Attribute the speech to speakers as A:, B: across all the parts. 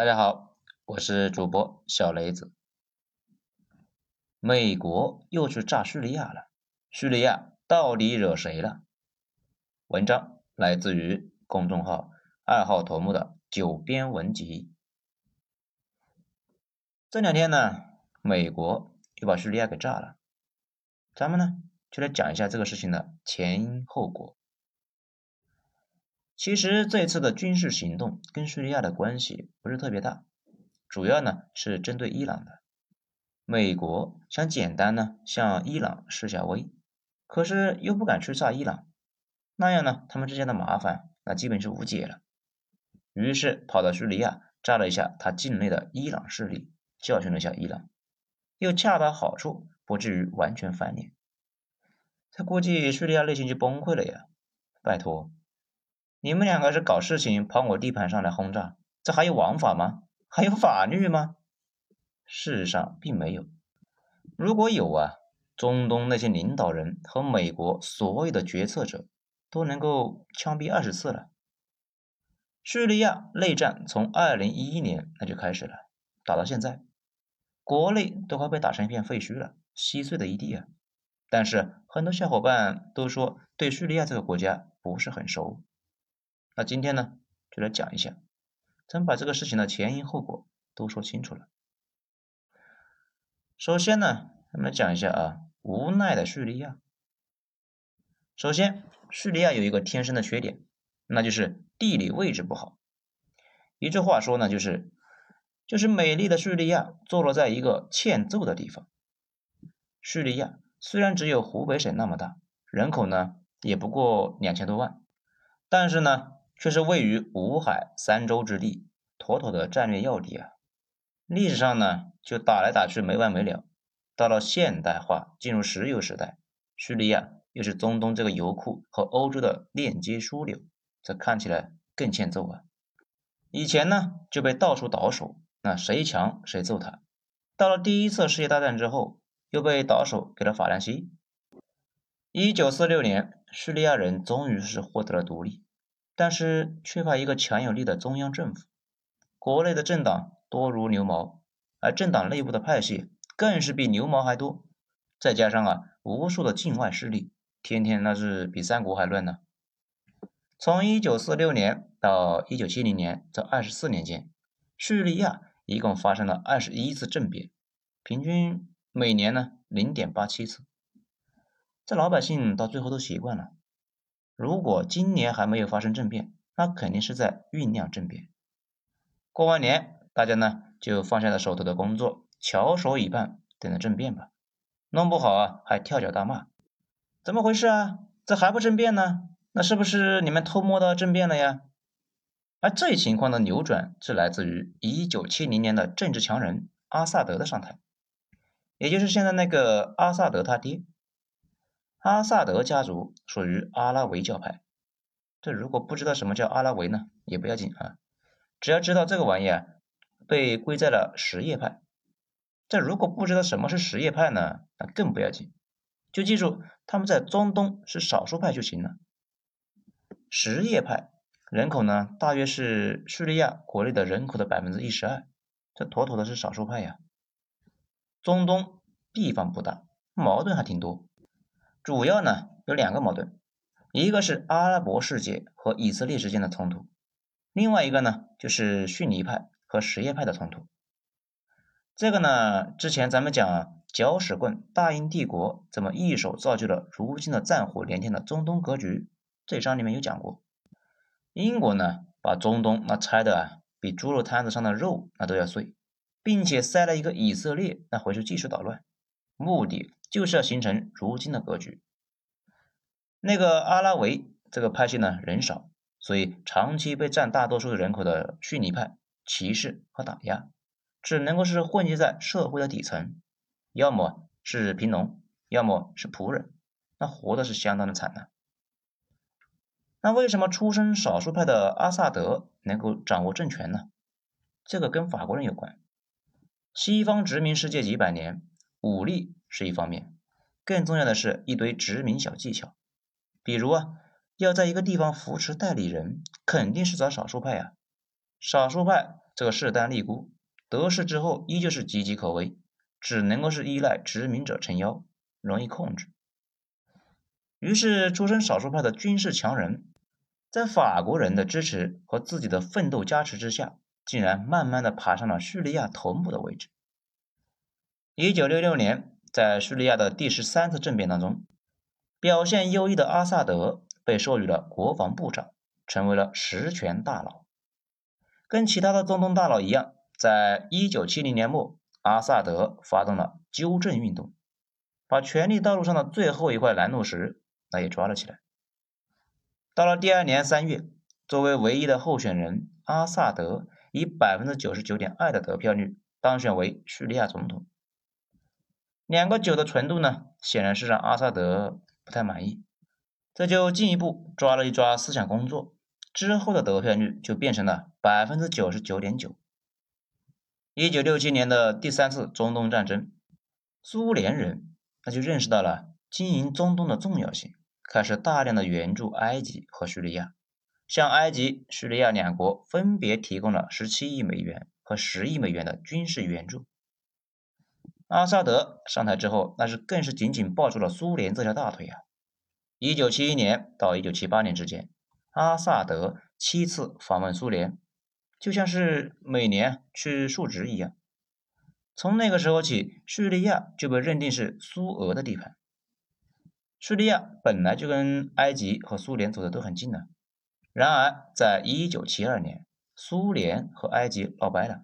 A: 大家好，我是主播小雷子。美国又去炸叙利亚了，叙利亚到底惹谁了？文章来自于公众号二号头目的九编文集。这两天呢，美国又把叙利亚给炸了，咱们呢就来讲一下这个事情的前因后果。其实这次的军事行动跟叙利亚的关系不是特别大，主要呢是针对伊朗的。美国想简单呢向伊朗示下威，可是又不敢去炸伊朗，那样呢他们之间的麻烦那基本是无解了。于是跑到叙利亚炸了一下他境内的伊朗势力，教训了一下伊朗，又恰到好处，不至于完全翻脸。他估计叙利亚内心就崩溃了呀！拜托。你们两个是搞事情跑我地盘上来轰炸，这还有王法吗？还有法律吗？事实上并没有。如果有啊，中东那些领导人和美国所有的决策者都能够枪毙二十次了。叙利亚内战从二零一一年那就开始了，打到现在，国内都快被打成一片废墟了，稀碎的一地啊。但是很多小伙伴都说对叙利亚这个国家不是很熟。那今天呢，就来讲一下，咱把这个事情的前因后果都说清楚了。首先呢，我们讲一下啊，无奈的叙利亚。首先，叙利亚有一个天生的缺点，那就是地理位置不好。一句话说呢，就是就是美丽的叙利亚坐落在一个欠揍的地方。叙利亚虽然只有湖北省那么大，人口呢也不过两千多万，但是呢。却是位于五海三洲之地，妥妥的战略要地啊！历史上呢，就打来打去没完没了。到了现代化，进入石油时代，叙利亚又是中东这个油库和欧洲的链接枢纽，这看起来更欠揍啊！以前呢，就被到处倒手，那谁强谁揍他。到了第一次世界大战之后，又被倒手给了法兰西。一九四六年，叙利亚人终于是获得了独立。但是缺乏一个强有力的中央政府，国内的政党多如牛毛，而政党内部的派系更是比牛毛还多。再加上啊，无数的境外势力，天天那是比三国还乱呢。从一九四六年到一九七零年这二十四年间，叙利亚一共发生了二十一次政变，平均每年呢零点八七次。这老百姓到最后都习惯了。如果今年还没有发生政变，那肯定是在酝酿政变。过完年，大家呢就放下了手头的工作，翘首以盼，等着政变吧。弄不好啊，还跳脚大骂：“怎么回事啊？这还不政变呢？那是不是你们偷摸的政变了呀？”而这一情况的扭转是来自于一九七零年的政治强人阿萨德的上台，也就是现在那个阿萨德他爹。阿萨德家族属于阿拉维教派，这如果不知道什么叫阿拉维呢，也不要紧啊，只要知道这个玩意啊被归在了什叶派。这如果不知道什么是什叶派呢，那更不要紧，就记住他们在中东是少数派就行了。什叶派人口呢大约是叙利亚国内的人口的百分之一十二，这妥妥的是少数派呀。中东地方不大，矛盾还挺多。主要呢有两个矛盾，一个是阿拉伯世界和以色列之间的冲突，另外一个呢就是逊尼派和什叶派的冲突。这个呢，之前咱们讲搅屎棍大英帝国怎么一手造就了如今的战火连天的中东格局，这章里面有讲过。英国呢把中东那拆的啊比猪肉摊子上的肉那都要碎，并且塞了一个以色列那回去继续捣乱，目的。就是要形成如今的格局。那个阿拉维这个派系呢人少，所以长期被占大多数人口的逊尼派歧视和打压，只能够是混迹在社会的底层，要么是贫农，要么是仆人，那活的是相当的惨呐。那为什么出身少数派的阿萨德能够掌握政权呢？这个跟法国人有关。西方殖民世界几百年，武力。是一方面，更重要的是一堆殖民小技巧，比如啊，要在一个地方扶持代理人，肯定是找少数派啊。少数派这个势单力孤，得势之后依旧是岌岌可危，只能够是依赖殖民者撑腰，容易控制。于是，出身少数派的军事强人，在法国人的支持和自己的奋斗加持之下，竟然慢慢的爬上了叙利亚头目的位置。一九六六年，在叙利亚的第十三次政变当中，表现优异的阿萨德被授予了国防部长，成为了实权大佬。跟其他的中东大佬一样，在一九七零年末，阿萨德发动了纠正运动，把权力道路上的最后一块拦路石。那也抓了起来。到了第二年三月，作为唯一的候选人，阿萨德以百分之九十九点二的得票率当选为叙利亚总统。两个九的纯度呢，显然是让阿萨德不太满意，这就进一步抓了一抓思想工作，之后的得票率就变成了百分之九十九点九。一九六七年的第三次中东战争，苏联人那就认识到了经营中东的重要性。开始大量的援助埃及和叙利亚，向埃及、叙利亚两国分别提供了十七亿美元和十亿美元的军事援助。阿萨德上台之后，那是更是紧紧抱住了苏联这条大腿啊！一九七一年到一九七八年之间，阿萨德七次访问苏联，就像是每年去述职一样。从那个时候起，叙利亚就被认定是苏俄的地盘。叙利亚本来就跟埃及和苏联走的都很近呢，然而在1972年，苏联和埃及闹掰了，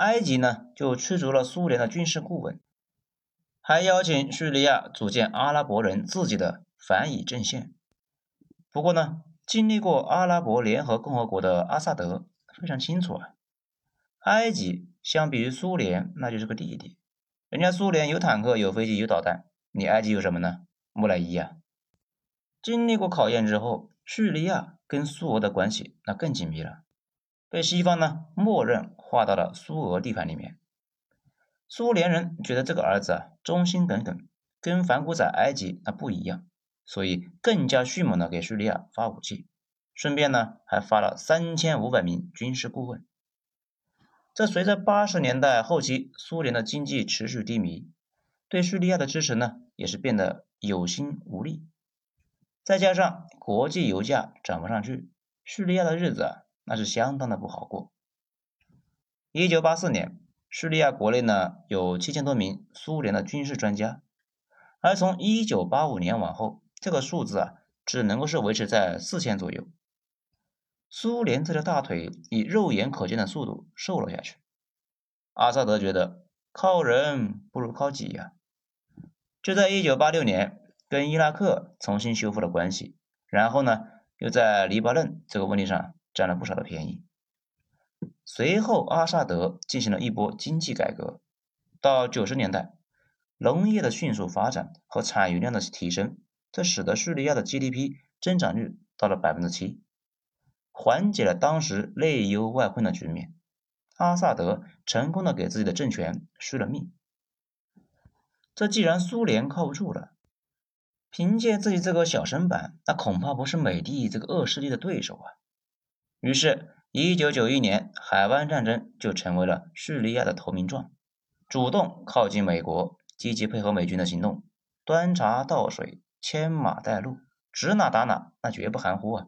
A: 埃及呢就驱逐了苏联的军事顾问，还邀请叙利亚组建阿拉伯人自己的反以阵线。不过呢，经历过阿拉伯联合共和国的阿萨德非常清楚啊，埃及相比于苏联那就是个弟弟，人家苏联有坦克、有飞机、有导弹，你埃及有什么呢？木乃伊啊！经历过考验之后，叙利亚跟苏俄的关系那更紧密了，被西方呢默认划到了苏俄地盘里面。苏联人觉得这个儿子啊忠心耿耿，跟反骨仔埃及那不一样，所以更加迅猛的给叙利亚发武器，顺便呢还发了三千五百名军事顾问。这随着八十年代后期苏联的经济持续低迷，对叙利亚的支持呢也是变得。有心无力，再加上国际油价涨不上去，叙利亚的日子啊，那是相当的不好过。一九八四年，叙利亚国内呢有七千多名苏联的军事专家，而从一九八五年往后，这个数字啊只能够是维持在四千左右。苏联这条大腿以肉眼可见的速度瘦了下去。阿萨德觉得靠人不如靠己呀。就在一九八六年，跟伊拉克重新修复了关系，然后呢，又在黎巴嫩这个问题上占了不少的便宜。随后，阿萨德进行了一波经济改革。到九十年代，农业的迅速发展和产油量的提升，这使得叙利亚的 GDP 增长率到了百分之七，缓解了当时内忧外患的局面。阿萨德成功的给自己的政权续了命。这既然苏联靠不住了，凭借自己这个小身板，那恐怕不是美帝这个恶势力的对手啊。于是，一九九一年海湾战争就成为了叙利亚的投名状，主动靠近美国，积极配合美军的行动，端茶倒水，牵马带路，指哪打哪，那绝不含糊啊。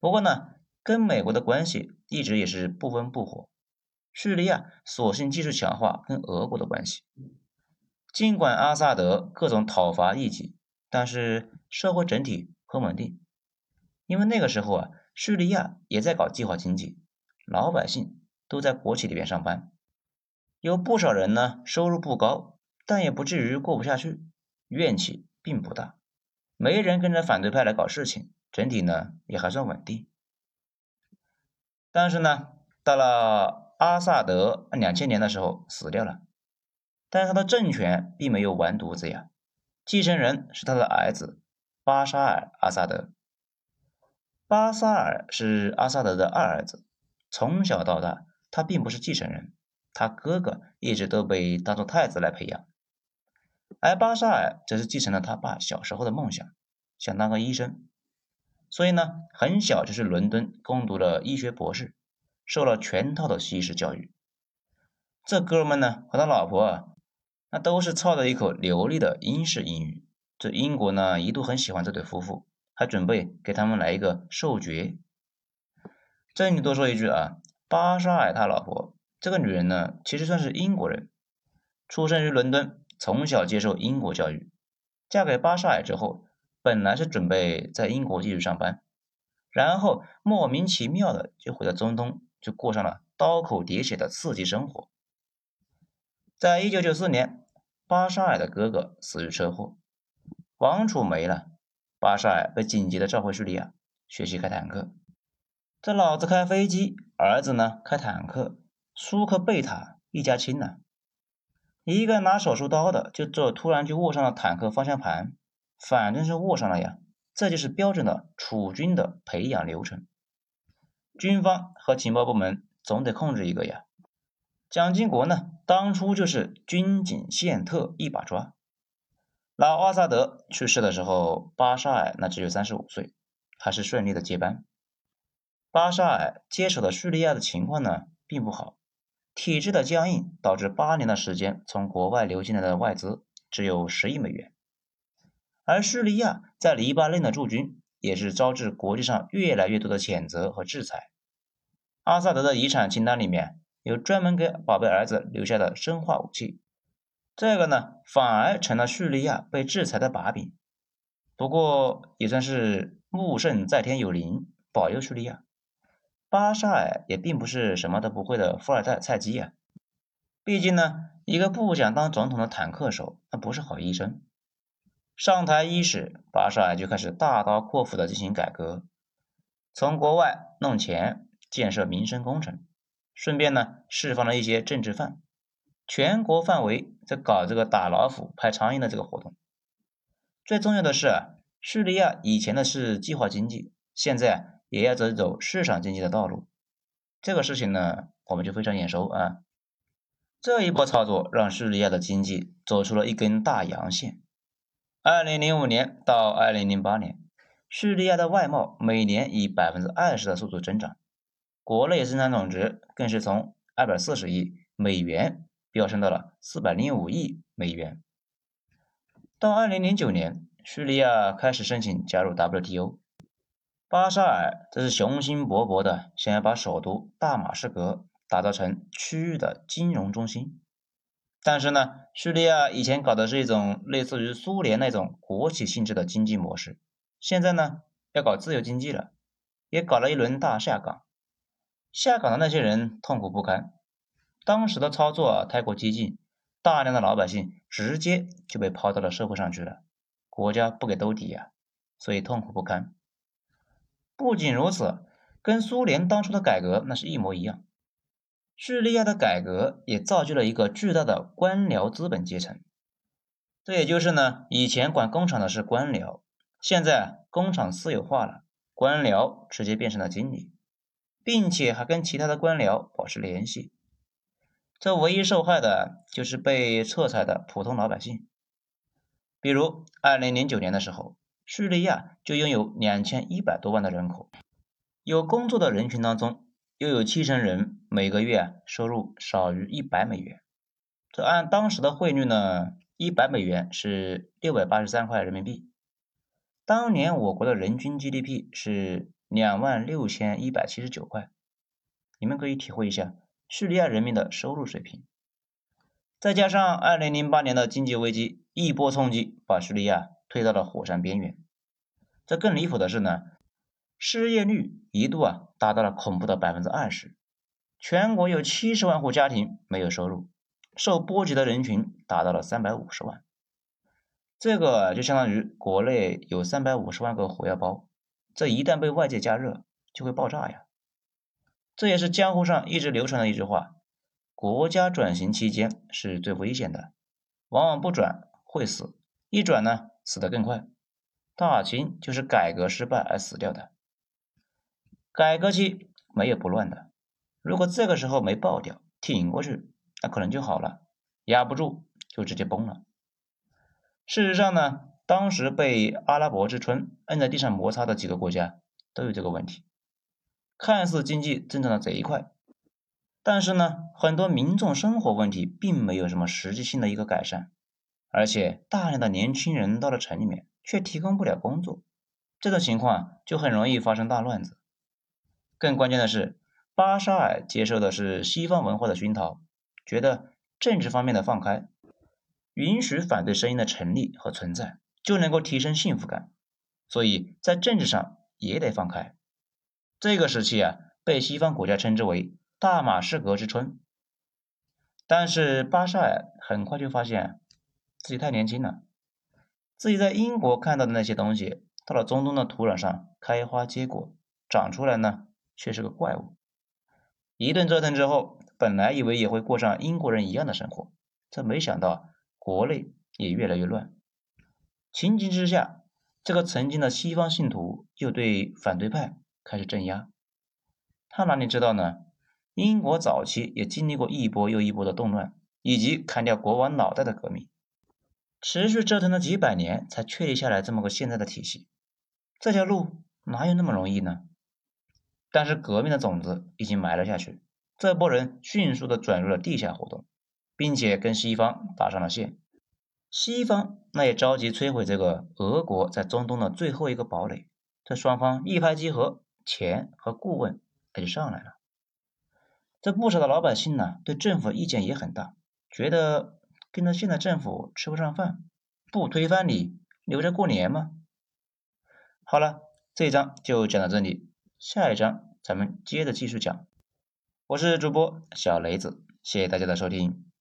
A: 不过呢，跟美国的关系一直也是不温不火，叙利亚索性继续强化跟俄国的关系。尽管阿萨德各种讨伐异己，但是社会整体很稳定。因为那个时候啊，叙利亚也在搞计划经济，老百姓都在国企里边上班，有不少人呢收入不高，但也不至于过不下去，怨气并不大，没人跟着反对派来搞事情，整体呢也还算稳定。但是呢，到了阿萨德两千年的时候死掉了。但是他的政权并没有完犊子呀，继承人是他的儿子巴沙尔·阿萨德。巴沙尔是阿萨德的二儿子，从小到大他并不是继承人，他哥哥一直都被当做太子来培养，而巴沙尔则是继承了他爸小时候的梦想，想当个医生，所以呢，很小就去伦敦攻读了医学博士，受了全套的西式教育。这哥们呢和他老婆啊，那都是操着一口流利的英式英语。这英国呢一度很喜欢这对夫妇，还准备给他们来一个授爵。这里多说一句啊，巴沙尔他老婆这个女人呢，其实算是英国人，出生于伦敦，从小接受英国教育。嫁给巴沙尔之后，本来是准备在英国继续上班，然后莫名其妙的就回到中东，就过上了刀口喋血的刺激生活。在一九九四年，巴沙尔的哥哥死于车祸，王储没了，巴沙尔被紧急的召回叙利亚学习开坦克。这老子开飞机，儿子呢开坦克，苏克贝塔一家亲呐。一个拿手术刀的，就这突然就握上了坦克方向盘，反正是握上了呀。这就是标准的储军的培养流程。军方和情报部门总得控制一个呀。蒋经国呢，当初就是军警宪特一把抓。老阿萨德去世的时候，巴沙尔那只有三十五岁，还是顺利的接班。巴沙尔接手的叙利亚的情况呢，并不好，体制的僵硬导致八年的时间，从国外流进来的外资只有十亿美元，而叙利亚在黎巴嫩的驻军也是招致国际上越来越多的谴责和制裁。阿萨德的遗产清单里面有专门给宝贝儿子留下的生化武器，这个呢反而成了叙利亚被制裁的把柄。不过也算是木圣在天有灵，保佑叙利亚。巴沙尔也并不是什么都不会的富二代菜鸡呀，毕竟呢，一个不想当总统的坦克手，那不是好医生。上台伊始，巴沙尔就开始大刀阔斧的进行改革，从国外弄钱建设民生工程，顺便呢释放了一些政治犯，全国范围在搞这个打老虎拍苍蝇的这个活动。最重要的是，叙利亚以前的是计划经济，现在。也要走走市场经济的道路，这个事情呢，我们就非常眼熟啊。这一波操作让叙利亚的经济走出了一根大阳线。二零零五年到二零零八年，叙利亚的外贸每年以百分之二十的速度增长，国内生产总值更是从二百四十亿美元飙升到了四百零五亿美元。到二零零九年，叙利亚开始申请加入 WTO。巴沙尔这是雄心勃勃的，想要把首都大马士革打造成区域的金融中心。但是呢，叙利亚以前搞的是一种类似于苏联那种国企性质的经济模式，现在呢要搞自由经济了，也搞了一轮大下岗。下岗的那些人痛苦不堪，当时的操作太过激进，大量的老百姓直接就被抛到了社会上去了，国家不给兜底呀，所以痛苦不堪。不仅如此，跟苏联当初的改革那是一模一样。叙利亚的改革也造就了一个巨大的官僚资本阶层。这也就是呢，以前管工厂的是官僚，现在工厂私有化了，官僚直接变成了经理，并且还跟其他的官僚保持联系。这唯一受害的就是被撤财的普通老百姓。比如，二零零九年的时候。叙利亚就拥有两千一百多万的人口，有工作的人群当中，又有七成人每个月收入少于一百美元。这按当时的汇率呢，一百美元是六百八十三块人民币。当年我国的人均 GDP 是两万六千一百七十九块，你们可以体会一下叙利亚人民的收入水平。再加上二零零八年的经济危机一波冲击，把叙利亚。推到了火山边缘。这更离谱的是呢，失业率一度啊达到了恐怖的百分之二十，全国有七十万户家庭没有收入，受波及的人群达到了三百五十万。这个就相当于国内有三百五十万个火药包，这一旦被外界加热就会爆炸呀。这也是江湖上一直流传的一句话：国家转型期间是最危险的，往往不转会死，一转呢。死得更快，大清就是改革失败而死掉的。改革期没有不乱的，如果这个时候没爆掉，挺过去，那可能就好了；压不住，就直接崩了。事实上呢，当时被阿拉伯之春摁在地上摩擦的几个国家都有这个问题，看似经济增长的贼快，但是呢，很多民众生活问题并没有什么实际性的一个改善，而且大量的年轻人到了城里面却提供不了工作，这种情况就很容易发生大乱子。更关键的是，巴沙尔接受的是西方文化的熏陶，觉得政治方面的放开，允许反对声音的成立和存在，就能够提升幸福感，所以在政治上也得放开。这个时期啊，被西方国家称之为。大马士革之春，但是巴沙尔很快就发现自己太年轻了，自己在英国看到的那些东西，到了中东的土壤上开花结果，长出来呢却是个怪物。一顿折腾之后，本来以为也会过上英国人一样的生活，这没想到国内也越来越乱。情急之下，这个曾经的西方信徒又对反对派开始镇压。他哪里知道呢？英国早期也经历过一波又一波的动乱，以及砍掉国王脑袋的革命，持续折腾了几百年，才确立下来这么个现在的体系。这条路哪有那么容易呢？但是革命的种子已经埋了下去，这波人迅速的转入了地下活动，并且跟西方搭上了线。西方那也着急摧毁这个俄国在中东的最后一个堡垒，这双方一拍即合，钱和顾问也就上来了。这不少的老百姓呢，对政府意见也很大，觉得跟着现在政府吃不上饭，不推翻你，留着过年吗？好了，这一章就讲到这里，下一章咱们接着继续讲。我是主播小雷子，谢谢大家的收听。